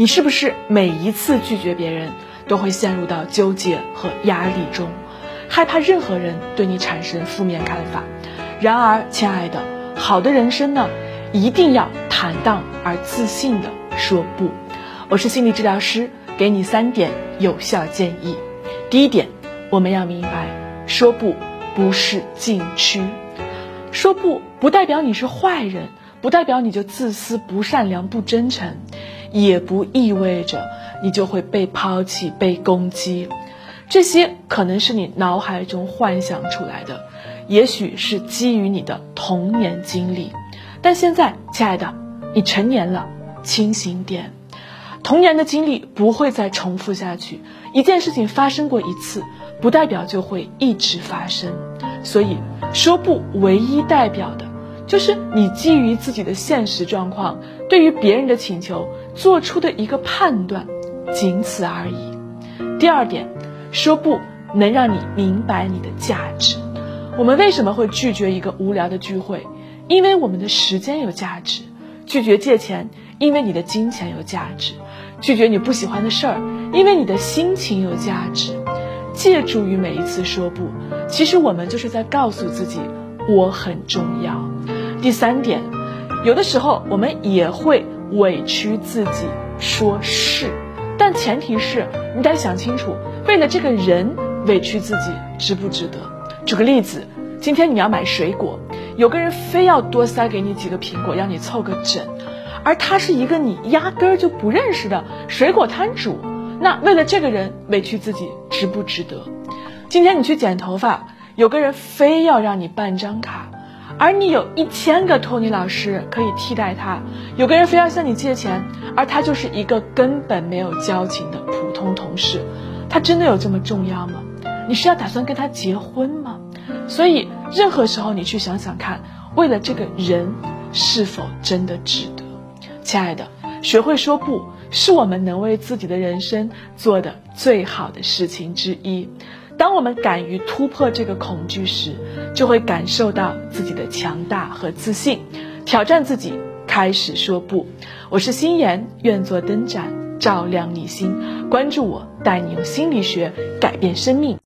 你是不是每一次拒绝别人都会陷入到纠结和压力中，害怕任何人对你产生负面看法？然而，亲爱的，好的人生呢，一定要坦荡而自信的说不。我是心理治疗师，给你三点有效建议。第一点，我们要明白，说不不是禁区，说不不代表你是坏人，不代表你就自私、不善良、不真诚。也不意味着你就会被抛弃、被攻击，这些可能是你脑海中幻想出来的，也许是基于你的童年经历。但现在，亲爱的，你成年了，清醒点。童年的经历不会再重复下去，一件事情发生过一次，不代表就会一直发生。所以说不，唯一代表的。就是你基于自己的现实状况，对于别人的请求做出的一个判断，仅此而已。第二点，说不能让你明白你的价值。我们为什么会拒绝一个无聊的聚会？因为我们的时间有价值。拒绝借钱，因为你的金钱有价值。拒绝你不喜欢的事儿，因为你的心情有价值。借助于每一次说不，其实我们就是在告诉自己，我很重要。第三点，有的时候我们也会委屈自己说是，但前提是你得想清楚，为了这个人委屈自己值不值得？举个例子，今天你要买水果，有个人非要多塞给你几个苹果，让你凑个整，而他是一个你压根儿就不认识的水果摊主，那为了这个人委屈自己值不值得？今天你去剪头发，有个人非要让你办张卡。而你有一千个托尼老师可以替代他，有个人非要向你借钱，而他就是一个根本没有交情的普通同事，他真的有这么重要吗？你是要打算跟他结婚吗？所以任何时候你去想想看，为了这个人是否真的值得？亲爱的，学会说不是我们能为自己的人生做的最好的事情之一。当我们敢于突破这个恐惧时，就会感受到自己的强大和自信，挑战自己，开始说不。我是心妍，愿做灯盏，照亮你心。关注我，带你用心理学改变生命。